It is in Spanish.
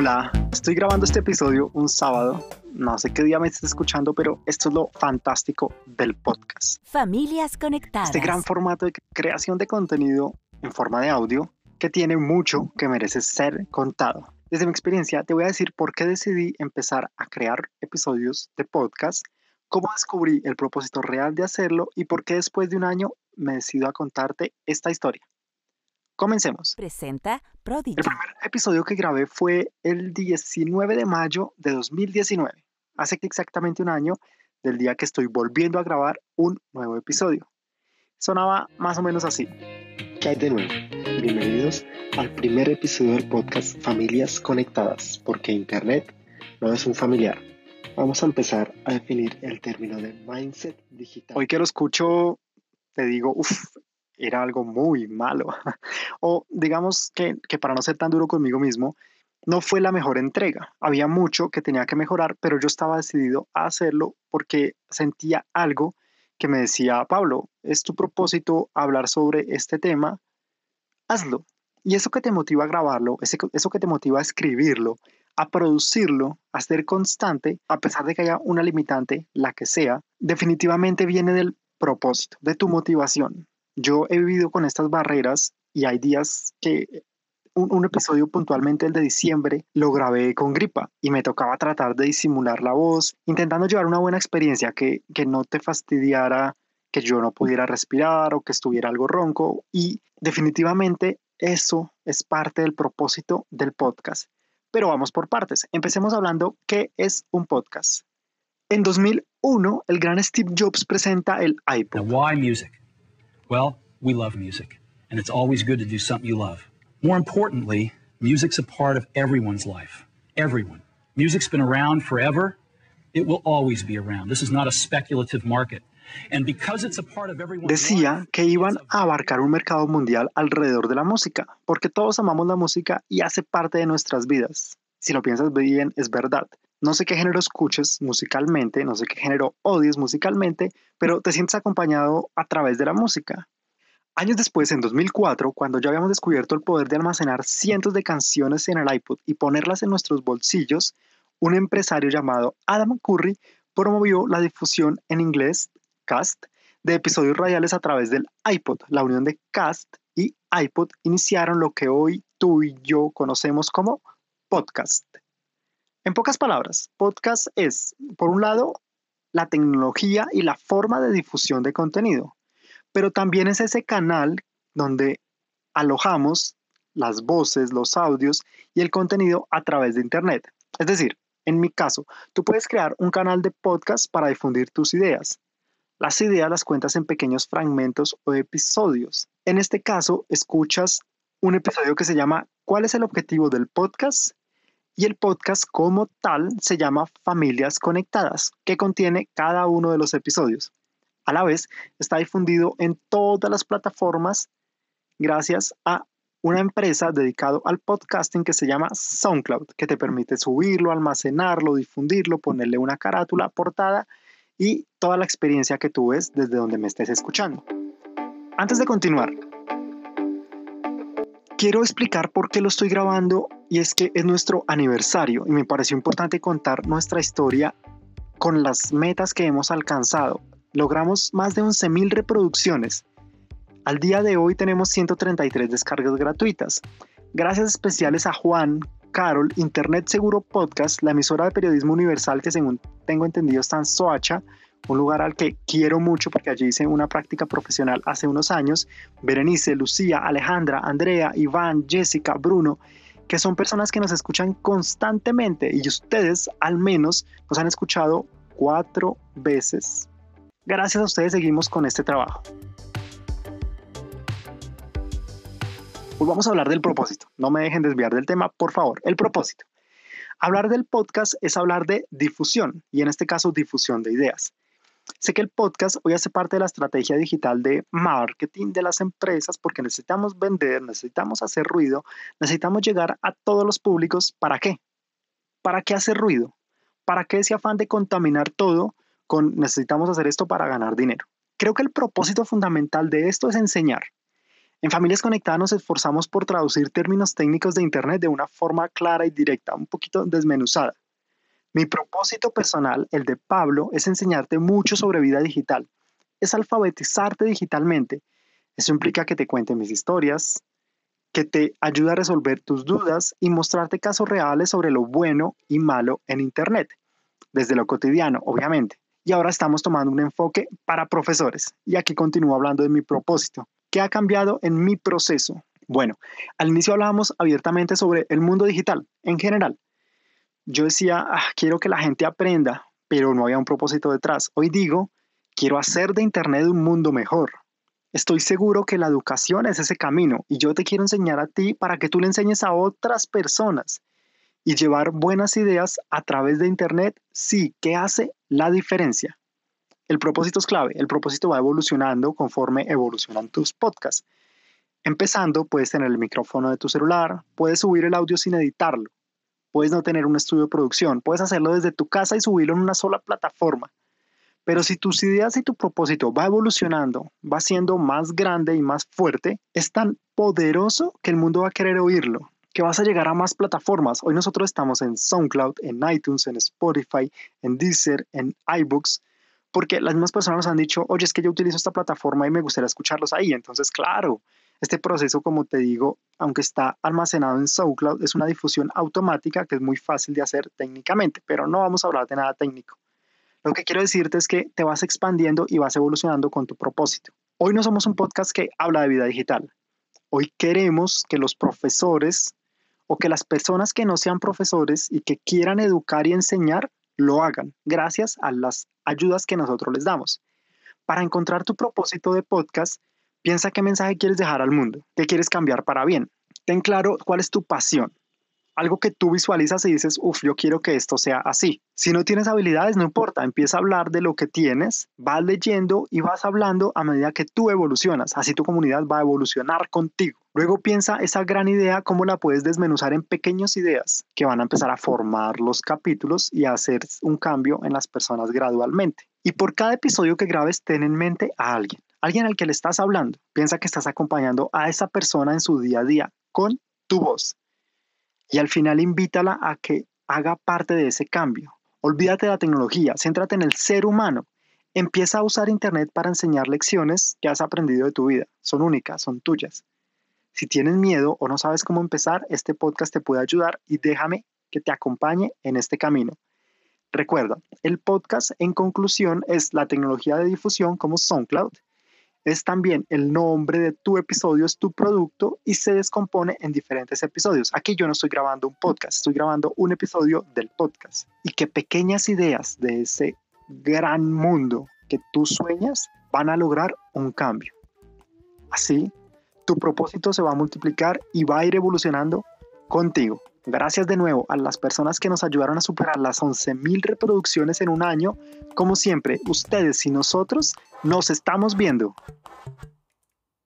Hola, estoy grabando este episodio un sábado. No sé qué día me estés escuchando, pero esto es lo fantástico del podcast. Familias conectadas. Este gran formato de creación de contenido en forma de audio que tiene mucho que merece ser contado. Desde mi experiencia, te voy a decir por qué decidí empezar a crear episodios de podcast, cómo descubrí el propósito real de hacerlo y por qué después de un año me decido a contarte esta historia. Comencemos. Presenta Prodigy. El primer episodio que grabé fue el 19 de mayo de 2019, hace exactamente un año del día que estoy volviendo a grabar un nuevo episodio. Sonaba más o menos así. ¿Qué hay de nuevo? Bienvenidos al primer episodio del podcast Familias Conectadas, porque Internet no es un familiar. Vamos a empezar a definir el término de mindset digital. Hoy que lo escucho, te digo, uff, era algo muy malo. o digamos que, que para no ser tan duro conmigo mismo, no fue la mejor entrega. Había mucho que tenía que mejorar, pero yo estaba decidido a hacerlo porque sentía algo que me decía, Pablo, es tu propósito hablar sobre este tema, hazlo. Y eso que te motiva a grabarlo, eso que te motiva a escribirlo, a producirlo, a ser constante, a pesar de que haya una limitante, la que sea, definitivamente viene del propósito, de tu motivación. Yo he vivido con estas barreras y hay días que un, episodio puntualmente, el de diciembre, lo grabé con gripa y me tocaba tratar de disimular la voz, intentando llevar una buena experiencia que, que no te fastidiara que yo no pudiera respirar o que estuviera algo ronco y definitivamente eso es parte del propósito del podcast. Pero vamos por partes. Empecemos hablando qué es un podcast. En 2001, el gran Steve Jobs presenta el iPod. why music? Well, we love music, and it's always good to do something you love. More importantly, music's a part of everyone's life. Everyone. Music's been around forever. It will always be around. This is not a speculative market. Decía que iban a abarcar un mercado mundial alrededor de la música, porque todos amamos la música y hace parte de nuestras vidas. Si lo piensas bien, es verdad. No sé qué género escuches musicalmente, no sé qué género odies musicalmente, pero te sientes acompañado a través de la música. Años después, en 2004, cuando ya habíamos descubierto el poder de almacenar cientos de canciones en el iPod y ponerlas en nuestros bolsillos, un empresario llamado Adam Curry promovió la difusión en inglés, cast, de episodios radiales a través del iPod. La unión de cast y iPod iniciaron lo que hoy tú y yo conocemos como podcast. En pocas palabras, podcast es, por un lado, la tecnología y la forma de difusión de contenido pero también es ese canal donde alojamos las voces, los audios y el contenido a través de Internet. Es decir, en mi caso, tú puedes crear un canal de podcast para difundir tus ideas. Las ideas las cuentas en pequeños fragmentos o episodios. En este caso, escuchas un episodio que se llama ¿Cuál es el objetivo del podcast? Y el podcast como tal se llama Familias Conectadas, que contiene cada uno de los episodios. A la vez, está difundido en todas las plataformas gracias a una empresa dedicada al podcasting que se llama SoundCloud, que te permite subirlo, almacenarlo, difundirlo, ponerle una carátula, portada y toda la experiencia que tú ves desde donde me estés escuchando. Antes de continuar, quiero explicar por qué lo estoy grabando y es que es nuestro aniversario y me pareció importante contar nuestra historia con las metas que hemos alcanzado logramos más de 11.000 reproducciones. Al día de hoy tenemos 133 descargas gratuitas. Gracias especiales a Juan, Carol, Internet Seguro Podcast, la emisora de periodismo universal que según tengo entendido está en Soacha, un lugar al que quiero mucho porque allí hice una práctica profesional hace unos años, Berenice, Lucía, Alejandra, Andrea, Iván, Jessica, Bruno, que son personas que nos escuchan constantemente y ustedes al menos nos han escuchado cuatro veces. Gracias a ustedes seguimos con este trabajo. Hoy vamos a hablar del propósito. No me dejen desviar del tema, por favor. El propósito. Hablar del podcast es hablar de difusión y en este caso difusión de ideas. Sé que el podcast hoy hace parte de la estrategia digital de marketing de las empresas porque necesitamos vender, necesitamos hacer ruido, necesitamos llegar a todos los públicos. ¿Para qué? ¿Para qué hacer ruido? ¿Para qué ese afán de contaminar todo necesitamos hacer esto para ganar dinero. Creo que el propósito fundamental de esto es enseñar. En Familias Conectadas nos esforzamos por traducir términos técnicos de Internet de una forma clara y directa, un poquito desmenuzada. Mi propósito personal, el de Pablo, es enseñarte mucho sobre vida digital. Es alfabetizarte digitalmente. Eso implica que te cuente mis historias, que te ayude a resolver tus dudas y mostrarte casos reales sobre lo bueno y malo en Internet, desde lo cotidiano, obviamente. Y ahora estamos tomando un enfoque para profesores. Y aquí continúo hablando de mi propósito. ¿Qué ha cambiado en mi proceso? Bueno, al inicio hablábamos abiertamente sobre el mundo digital en general. Yo decía, ah, quiero que la gente aprenda, pero no había un propósito detrás. Hoy digo, quiero hacer de Internet un mundo mejor. Estoy seguro que la educación es ese camino y yo te quiero enseñar a ti para que tú le enseñes a otras personas y llevar buenas ideas a través de Internet, sí, ¿qué hace la diferencia? El propósito es clave, el propósito va evolucionando conforme evolucionan tus podcasts. Empezando, puedes tener el micrófono de tu celular, puedes subir el audio sin editarlo, puedes no tener un estudio de producción, puedes hacerlo desde tu casa y subirlo en una sola plataforma. Pero si tus ideas y tu propósito va evolucionando, va siendo más grande y más fuerte, es tan poderoso que el mundo va a querer oírlo, que vas a llegar a más plataformas. Hoy nosotros estamos en SoundCloud, en iTunes, en Spotify, en Deezer, en iBooks, porque las mismas personas nos han dicho, oye, es que yo utilizo esta plataforma y me gustaría escucharlos ahí. Entonces, claro, este proceso, como te digo, aunque está almacenado en SoundCloud, es una difusión automática que es muy fácil de hacer técnicamente, pero no vamos a hablar de nada técnico. Lo que quiero decirte es que te vas expandiendo y vas evolucionando con tu propósito. Hoy no somos un podcast que habla de vida digital. Hoy queremos que los profesores o que las personas que no sean profesores y que quieran educar y enseñar lo hagan gracias a las ayudas que nosotros les damos. Para encontrar tu propósito de podcast, piensa qué mensaje quieres dejar al mundo, qué quieres cambiar para bien. Ten claro cuál es tu pasión, algo que tú visualizas y dices, uff, yo quiero que esto sea así. Si no tienes habilidades, no importa, empieza a hablar de lo que tienes, vas leyendo y vas hablando a medida que tú evolucionas, así tu comunidad va a evolucionar contigo. Luego piensa esa gran idea, cómo la puedes desmenuzar en pequeñas ideas que van a empezar a formar los capítulos y a hacer un cambio en las personas gradualmente. Y por cada episodio que grabes, ten en mente a alguien, alguien al que le estás hablando. Piensa que estás acompañando a esa persona en su día a día con tu voz y al final invítala a que haga parte de ese cambio. Olvídate de la tecnología, céntrate en el ser humano. Empieza a usar Internet para enseñar lecciones que has aprendido de tu vida. Son únicas, son tuyas. Si tienes miedo o no sabes cómo empezar, este podcast te puede ayudar y déjame que te acompañe en este camino. Recuerda, el podcast en conclusión es la tecnología de difusión como SoundCloud es también el nombre de tu episodio, es tu producto y se descompone en diferentes episodios. Aquí yo no estoy grabando un podcast, estoy grabando un episodio del podcast. Y que pequeñas ideas de ese gran mundo que tú sueñas van a lograr un cambio. Así, tu propósito se va a multiplicar y va a ir evolucionando contigo. Gracias de nuevo a las personas que nos ayudaron a superar las 11.000 reproducciones en un año. Como siempre, ustedes y nosotros nos estamos viendo.